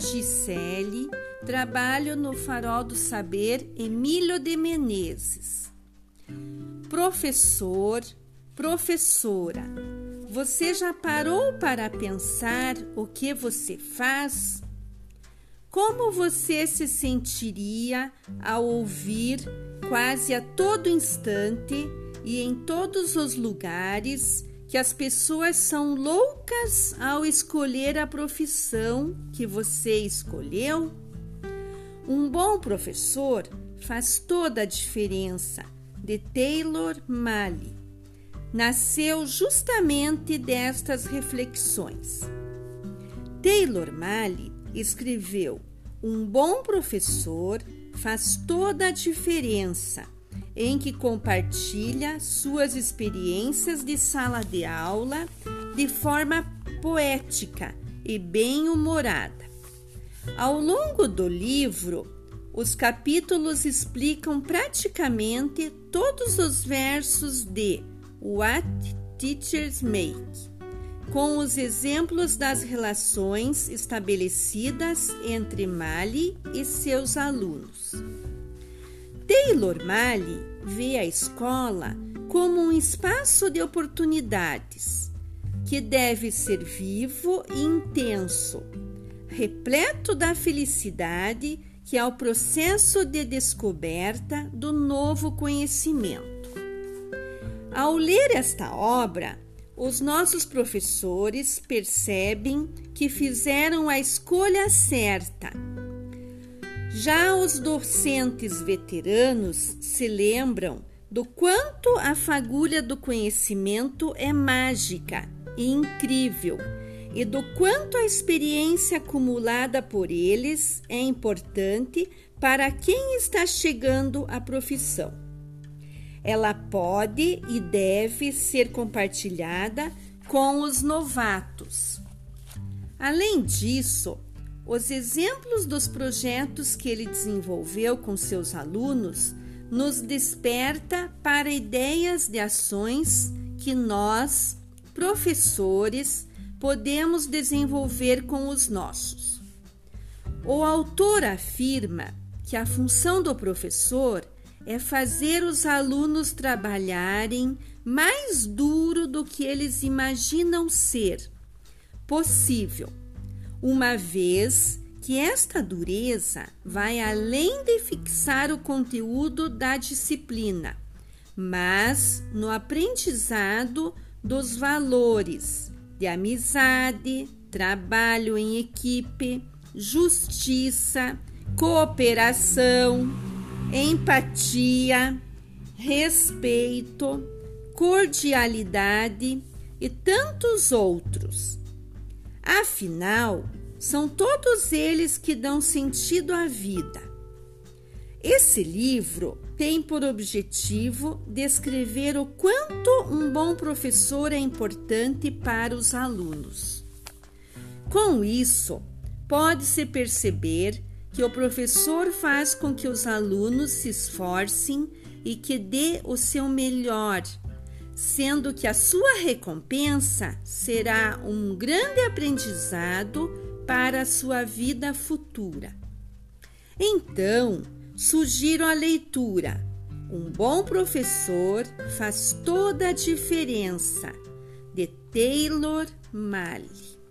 Giselli, trabalho no Farol do Saber Emílio de Menezes. Professor, professora, você já parou para pensar o que você faz? Como você se sentiria ao ouvir quase a todo instante e em todos os lugares que as pessoas são loucas ao escolher a profissão que você escolheu? Um bom professor faz toda a diferença, de Taylor Mali. Nasceu justamente destas reflexões. Taylor Mali escreveu: Um bom professor faz toda a diferença em que compartilha suas experiências de sala de aula de forma poética e bem-humorada. Ao longo do livro, os capítulos explicam praticamente todos os versos de What Teachers Make, com os exemplos das relações estabelecidas entre Mali e seus alunos. Taylor Mali vê a escola como um espaço de oportunidades que deve ser vivo e intenso, repleto da felicidade que é o processo de descoberta do novo conhecimento. Ao ler esta obra, os nossos professores percebem que fizeram a escolha certa já os docentes veteranos se lembram do quanto a fagulha do conhecimento é mágica e incrível e do quanto a experiência acumulada por eles é importante para quem está chegando à profissão. Ela pode e deve ser compartilhada com os novatos. Além disso, os exemplos dos projetos que ele desenvolveu com seus alunos nos desperta para ideias de ações que nós, professores, podemos desenvolver com os nossos. O autor afirma que a função do professor é fazer os alunos trabalharem mais duro do que eles imaginam ser possível uma vez que esta dureza vai além de fixar o conteúdo da disciplina, mas no aprendizado dos valores de amizade, trabalho em equipe, justiça, cooperação, empatia, respeito, cordialidade e tantos outros Afinal, são todos eles que dão sentido à vida. Esse livro tem por objetivo descrever o quanto um bom professor é importante para os alunos. Com isso, pode-se perceber que o professor faz com que os alunos se esforcem e que dê o seu melhor sendo que a sua recompensa será um grande aprendizado para a sua vida futura. Então, sugiro a leitura. Um bom professor faz toda a diferença, de Taylor Mali.